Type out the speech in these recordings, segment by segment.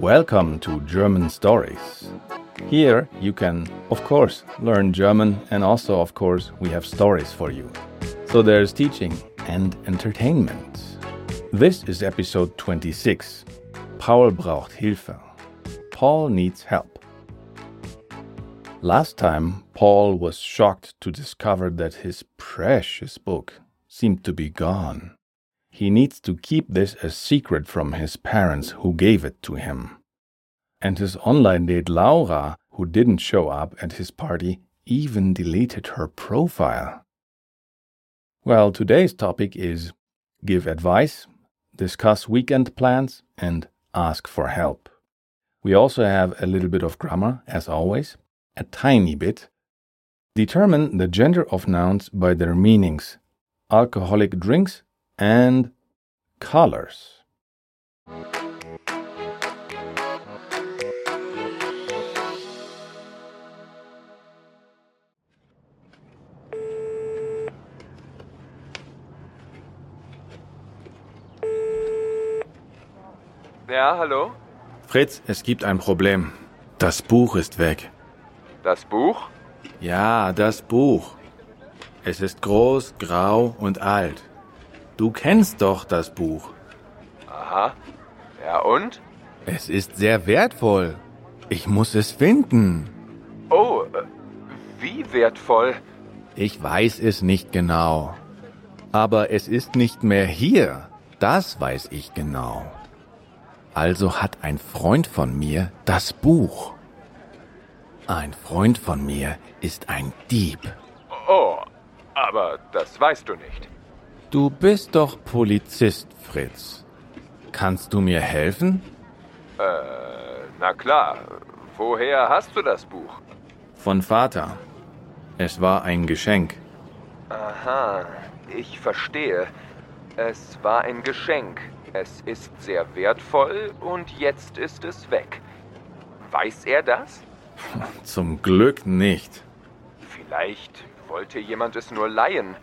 Welcome to German Stories. Here you can, of course, learn German and also, of course, we have stories for you. So there's teaching and entertainment. This is episode 26. Paul braucht Hilfe. Paul needs help. Last time, Paul was shocked to discover that his precious book seemed to be gone. He needs to keep this a secret from his parents who gave it to him. And his online date Laura, who didn't show up at his party, even deleted her profile. Well, today's topic is give advice, discuss weekend plans, and ask for help. We also have a little bit of grammar, as always, a tiny bit. Determine the gender of nouns by their meanings, alcoholic drinks, and colors. Ja, hallo? Fritz, es gibt ein Problem. Das Buch ist weg. Das Buch? Ja, das Buch. Es ist groß, grau und alt. Du kennst doch das Buch. Aha. Ja, und? Es ist sehr wertvoll. Ich muss es finden. Oh, äh, wie wertvoll? Ich weiß es nicht genau. Aber es ist nicht mehr hier. Das weiß ich genau. Also hat ein Freund von mir das Buch. Ein Freund von mir ist ein Dieb. Oh, aber das weißt du nicht. Du bist doch Polizist, Fritz. Kannst du mir helfen? Äh, na klar. Woher hast du das Buch? Von Vater. Es war ein Geschenk. Aha, ich verstehe. Es war ein Geschenk. Es ist sehr wertvoll und jetzt ist es weg. Weiß er das? Zum Glück nicht. Vielleicht wollte jemand es nur leihen.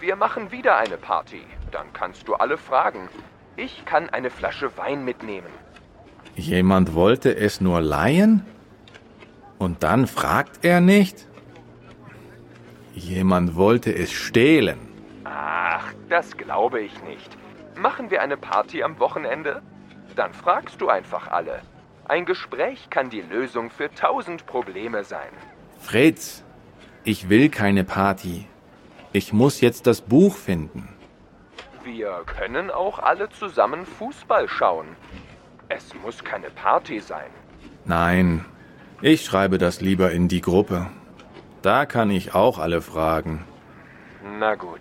Wir machen wieder eine Party. Dann kannst du alle fragen. Ich kann eine Flasche Wein mitnehmen. Jemand wollte es nur leihen? Und dann fragt er nicht? Jemand wollte es stehlen. Ach, das glaube ich nicht. Machen wir eine Party am Wochenende? Dann fragst du einfach alle. Ein Gespräch kann die Lösung für tausend Probleme sein. Fritz, ich will keine Party. Ich muss jetzt das Buch finden. Wir können auch alle zusammen Fußball schauen. Es muss keine Party sein. Nein, ich schreibe das lieber in die Gruppe. Da kann ich auch alle fragen. Na gut,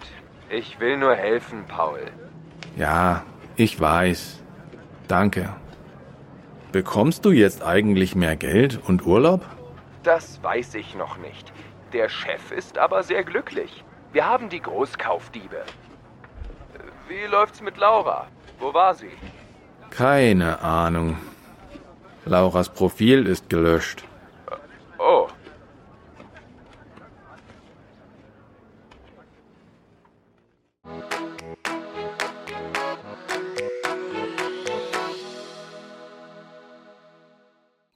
ich will nur helfen, Paul. Ja, ich weiß. Danke. Bekommst du jetzt eigentlich mehr Geld und Urlaub? Das weiß ich noch nicht. Der Chef ist aber sehr glücklich. Wir haben die Großkaufdiebe. Wie läuft's mit Laura? Wo war sie? Keine Ahnung. Lauras Profil ist gelöscht. Oh,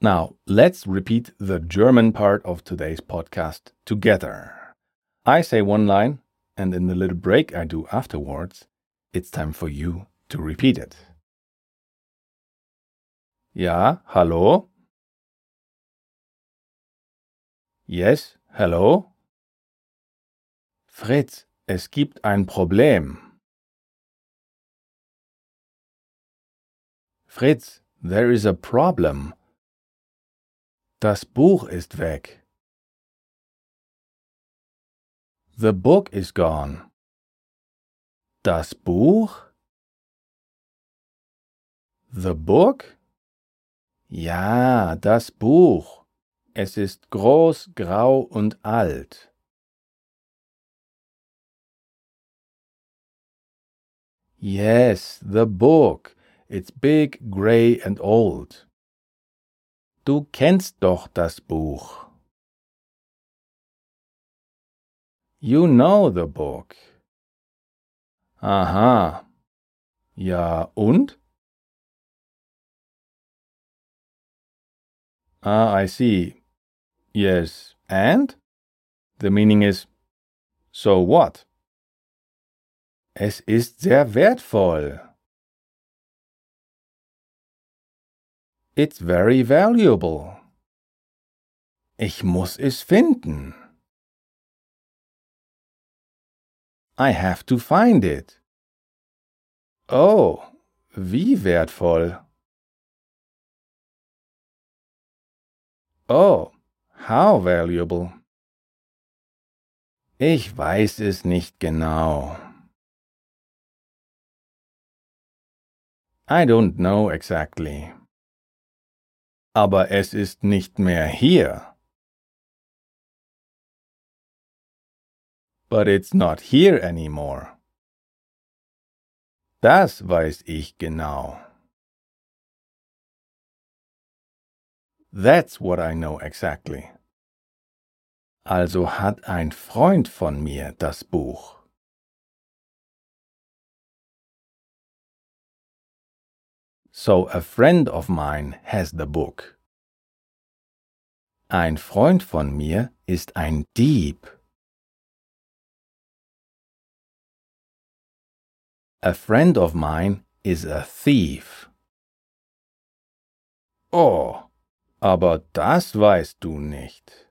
Now, let's repeat the German part of today's podcast together. I say one line, and in the little break I do afterwards, it's time for you to repeat it. Ja, hallo? Yes, hello? Fritz, es gibt ein Problem. Fritz, there is a problem. Das Buch ist weg. The book is gone. Das Buch? The book? Ja, das Buch. Es ist groß, grau und alt. Yes, the book. It's big, gray and old. Du kennst doch das Buch. You know the book. Aha. Ja, und? Ah, I see. Yes, and? The meaning is, so what? Es ist sehr wertvoll. It's very valuable. Ich muss es finden. I have to find it. Oh, wie wertvoll. Oh, how valuable. Ich weiß es nicht genau. I don't know exactly. Aber es ist nicht mehr hier. But it's not here anymore. Das weiß ich genau. That's what I know exactly. Also hat ein Freund von mir das Buch. So a friend of mine has the book. Ein Freund von mir ist ein Dieb. A friend of mine is a thief. Oh, aber das weißt du nicht.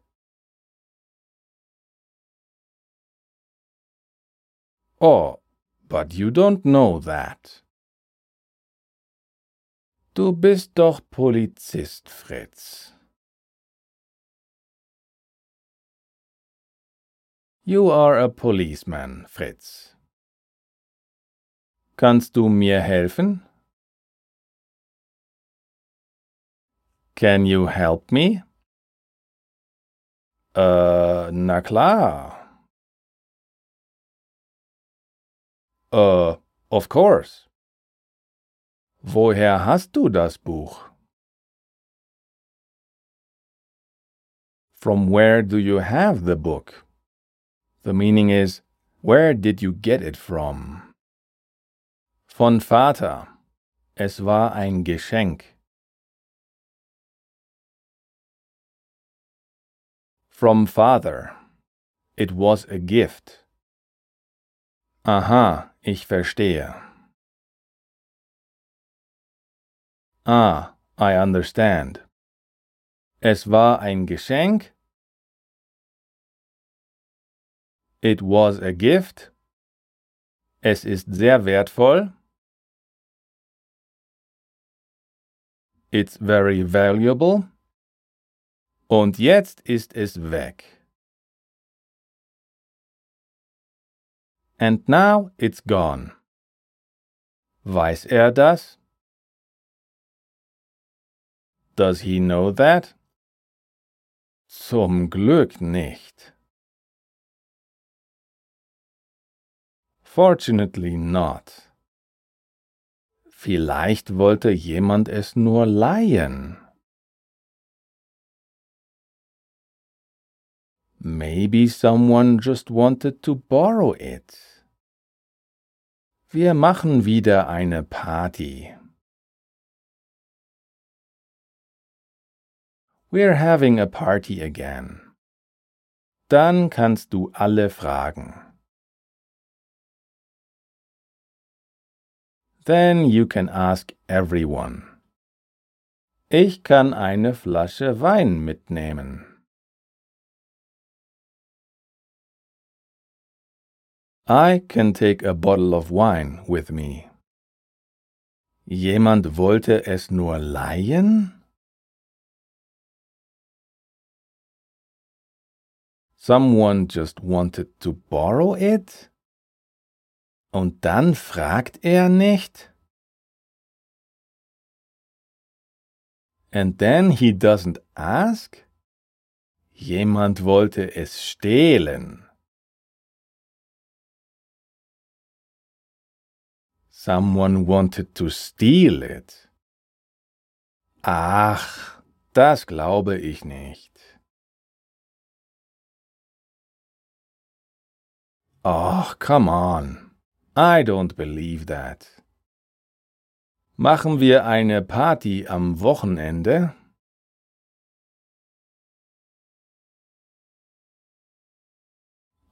Oh, but you don't know that. Du bist doch Polizist, Fritz. You are a policeman, Fritz. Kannst du mir helfen? Can you help me? Äh, na klar. Äh, of course. Woher hast du das Buch? From where do you have the book? The meaning is, where did you get it from? Von Vater. Es war ein Geschenk. From father. It was a gift. Aha, ich verstehe. Ah, I understand. Es war ein Geschenk? It was a gift? Es ist sehr wertvoll? It's very valuable? Und jetzt ist es weg. And now it's gone. Weiß er das? Does he know that? Zum Glück nicht. Fortunately not. Vielleicht wollte jemand es nur leihen. Maybe someone just wanted to borrow it. Wir machen wieder eine Party. We're having a party again. Dann kannst du alle fragen. Then you can ask everyone. Ich kann eine Flasche Wein mitnehmen. I can take a bottle of wine with me. Jemand wollte es nur leihen? Someone just wanted to borrow it? Und dann fragt er nicht? And then he doesn't ask? Jemand wollte es stehlen. Someone wanted to steal it. Ach, das glaube ich nicht. Oh, come on. I don't believe that. Machen wir eine Party am Wochenende?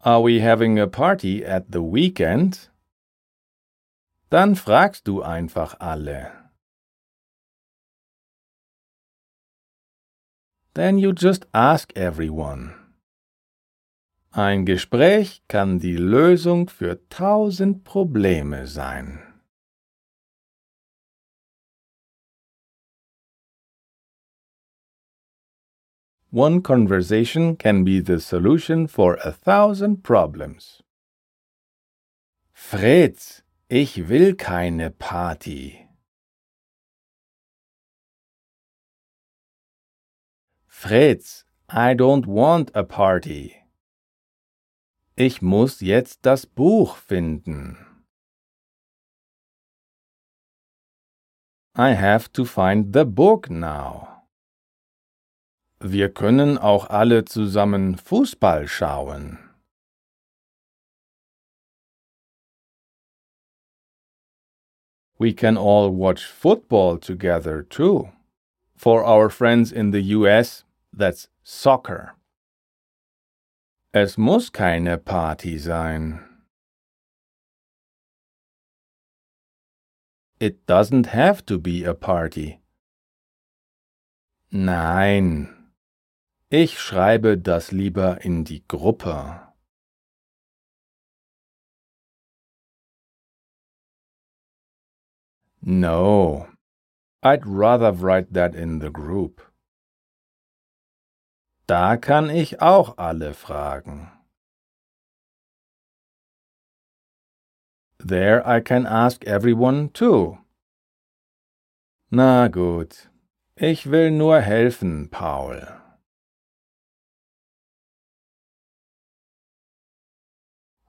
Are we having a party at the weekend? Dann fragst du einfach alle. Then you just ask everyone. Ein Gespräch kann die Lösung für tausend Probleme sein. One conversation can be the solution for a thousand problems. Fritz, ich will keine Party. Fritz, I don't want a party. Ich muss jetzt das Buch finden. I have to find the book now. Wir können auch alle zusammen Fußball schauen. We can all watch football together too. For our friends in the US, that's soccer. Es muss keine Party sein. It doesn't have to be a party. Nein. Ich schreibe das lieber in die Gruppe. No. I'd rather write that in the group. Da kann ich auch alle fragen. There I can ask everyone too. Na gut, ich will nur helfen, Paul.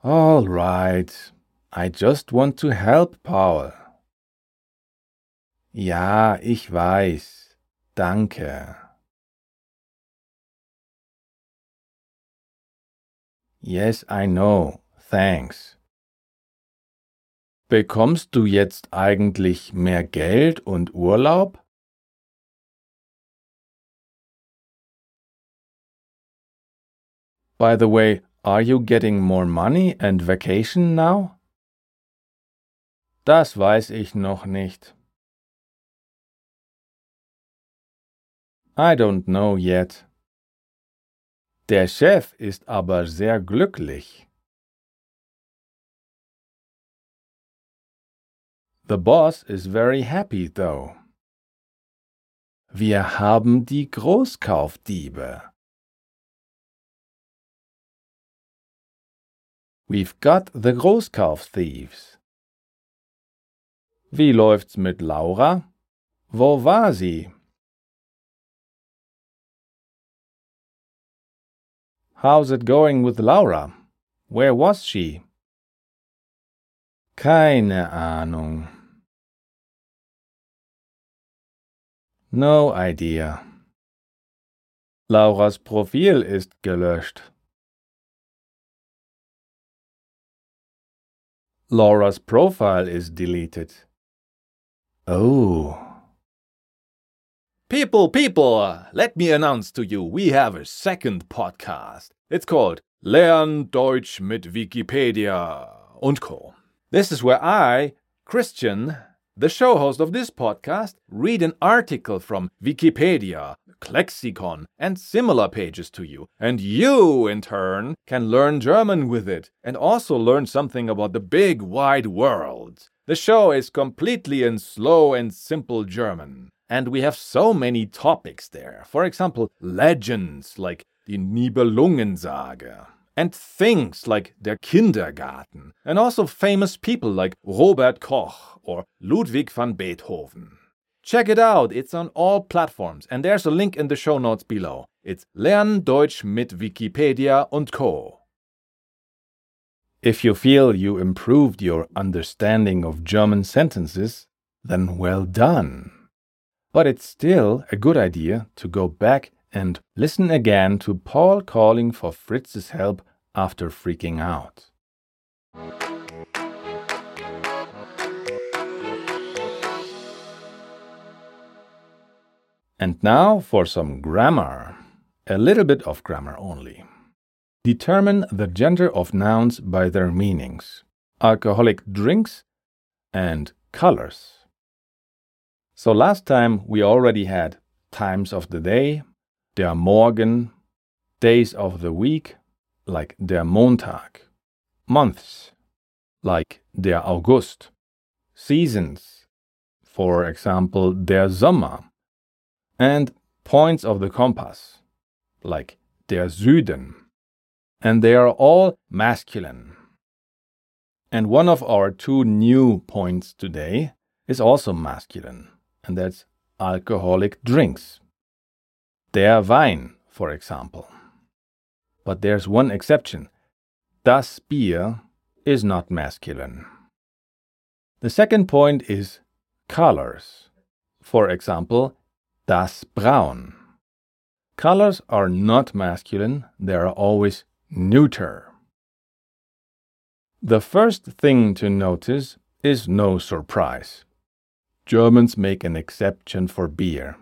All right, I just want to help Paul. Ja, ich weiß. Danke. Yes, I know. Thanks. Bekommst du jetzt eigentlich mehr Geld und Urlaub? By the way, are you getting more money and vacation now? Das weiß ich noch nicht. I don't know yet. Der Chef ist aber sehr glücklich. The boss is very happy though. Wir haben die Großkaufdiebe. We've got the Großkaufthieves. Wie läuft's mit Laura? Wo war sie? How's it going with Laura? Where was she? Keine Ahnung. No idea. Lauras Profil ist gelöscht. Laura's profile is deleted. Oh. People, people, let me announce to you we have a second podcast. It's called Lern Deutsch mit Wikipedia und Co. This is where I, Christian, the show host of this podcast, read an article from Wikipedia, Lexicon, and similar pages to you. And you, in turn, can learn German with it and also learn something about the big wide world. The show is completely in slow and simple German. And we have so many topics there. For example, legends like the Nibelungensage, and things like der Kindergarten, and also famous people like Robert Koch or Ludwig van Beethoven. Check it out, it's on all platforms, and there's a link in the show notes below. It's Lern Deutsch mit Wikipedia und Co. If you feel you improved your understanding of German sentences, then well done. But it's still a good idea to go back and listen again to Paul calling for Fritz's help after freaking out. And now for some grammar. A little bit of grammar only. determine the gender of nouns by their meanings alcoholic drinks and colors. So last time we already had times of the day, der Morgen, days of the week, like der Montag, months, like der August, seasons, for example, der Sommer, and points of the compass, like der Süden, and they are all masculine. And one of our two new points today is also masculine, and that's alcoholic drinks. Der Wein, for example. But there's one exception. Das Bier is not masculine. The second point is colors. For example, das Braun. Colors are not masculine, they are always neuter. The first thing to notice is no surprise. Germans make an exception for beer.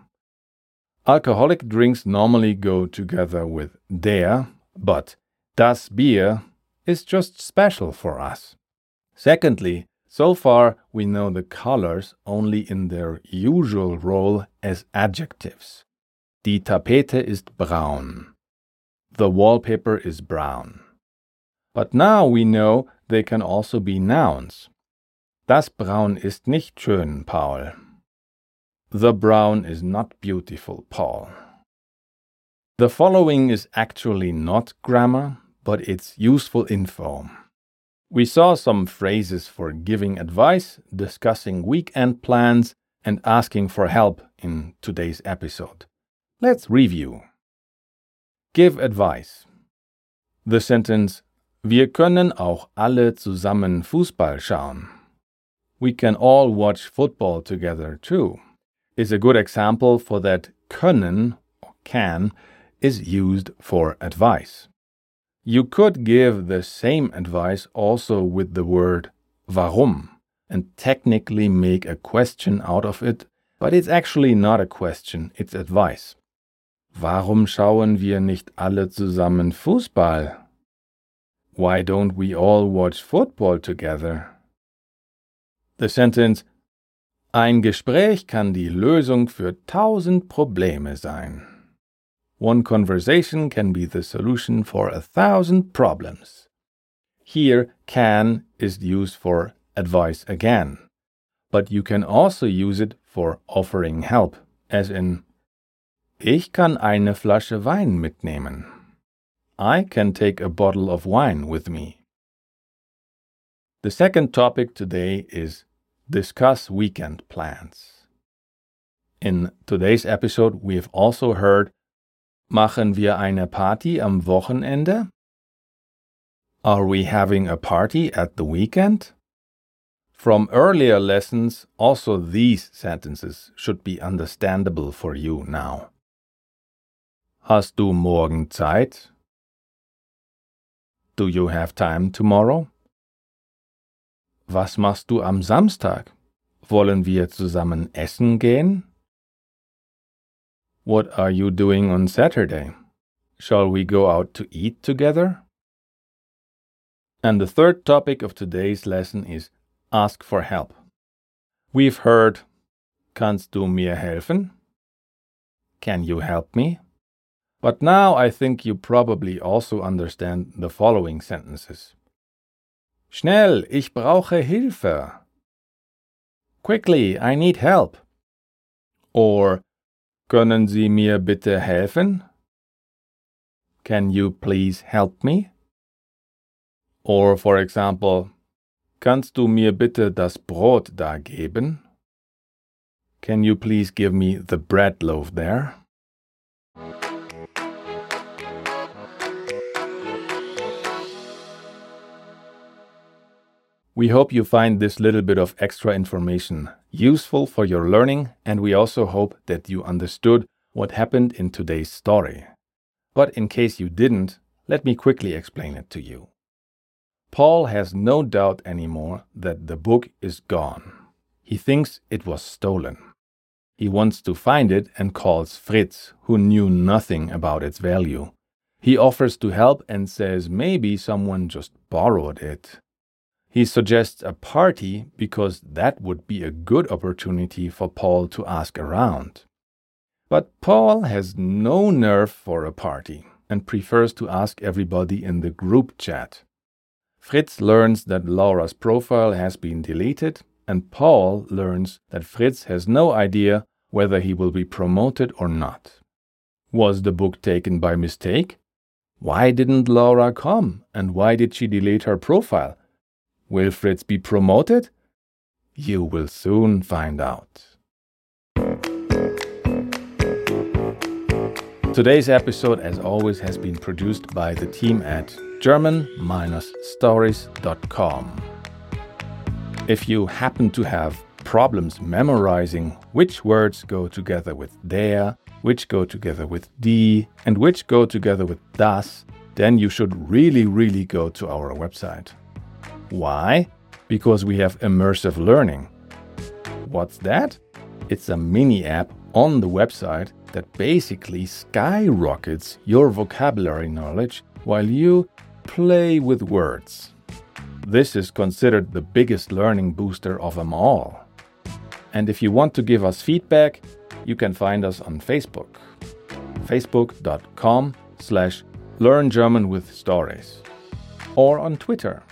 Alcoholic drinks normally go together with der, but das Bier is just special for us. Secondly, so far we know the colors only in their usual role as adjectives. Die Tapete ist braun. The wallpaper is brown. But now we know they can also be nouns. Das Braun ist nicht schön, Paul. The brown is not beautiful, Paul. The following is actually not grammar, but it's useful info. We saw some phrases for giving advice, discussing weekend plans, and asking for help in today's episode. Let's review. Give advice. The sentence Wir können auch alle zusammen Fußball schauen we can all watch football together too, is a good example for that können or can is used for advice. You could give the same advice also with the word warum and technically make a question out of it, but it's actually not a question, it's advice. Warum schauen wir nicht alle zusammen Fußball? Why don't we all watch football together? The sentence Ein Gespräch kann die Lösung für tausend Probleme sein. One conversation can be the solution for a thousand problems. Here, can is used for advice again, but you can also use it for offering help, as in Ich kann eine Flasche Wein mitnehmen. I can take a bottle of wine with me. The second topic today is discuss weekend plans. In today's episode, we've also heard Machen wir eine Party am Wochenende? Are we having a party at the weekend? From earlier lessons, also these sentences should be understandable for you now. Hast du morgen Zeit? Do you have time tomorrow? Was machst du am Samstag? Wollen wir zusammen essen gehen? What are you doing on Saturday? Shall we go out to eat together? And the third topic of today's lesson is ask for help. We've heard, Kannst du mir helfen? Can you help me? But now I think you probably also understand the following sentences. Schnell, ich brauche Hilfe. Quickly, I need help. Or, können Sie mir bitte helfen? Can you please help me? Or, for example, kannst du mir bitte das Brot da geben? Can you please give me the bread loaf there? We hope you find this little bit of extra information useful for your learning, and we also hope that you understood what happened in today's story. But in case you didn't, let me quickly explain it to you. Paul has no doubt anymore that the book is gone. He thinks it was stolen. He wants to find it and calls Fritz, who knew nothing about its value. He offers to help and says maybe someone just borrowed it. He suggests a party because that would be a good opportunity for Paul to ask around. But Paul has no nerve for a party and prefers to ask everybody in the group chat. Fritz learns that Laura's profile has been deleted, and Paul learns that Fritz has no idea whether he will be promoted or not. Was the book taken by mistake? Why didn't Laura come, and why did she delete her profile? Will Fritz be promoted? You will soon find out. Today's episode, as always, has been produced by the team at German-stories.com. If you happen to have problems memorizing which words go together with der, which go together with die, and which go together with das, then you should really, really go to our website. Why? Because we have immersive learning. What's that? It's a mini app on the website that basically skyrockets your vocabulary knowledge while you play with words. This is considered the biggest learning booster of them all. And if you want to give us feedback, you can find us on Facebook. facebook.com slash learn German with stories. Or on Twitter.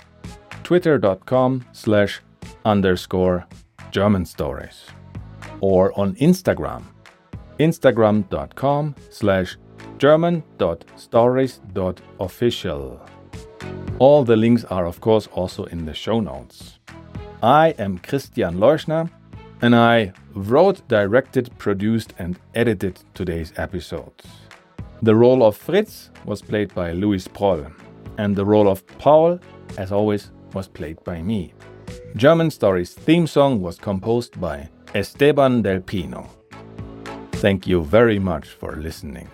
twitter.com slash underscore German stories. Or on Instagram instagram.com slash german.stories.official. All the links are, of course, also in the show notes. I am Christian Leuschner, and I wrote, directed, produced, and edited today's episode. The role of Fritz was played by Louis Proll, and the role of Paul, as always, was played by me. German Stories theme song was composed by Esteban Del Pino. Thank you very much for listening.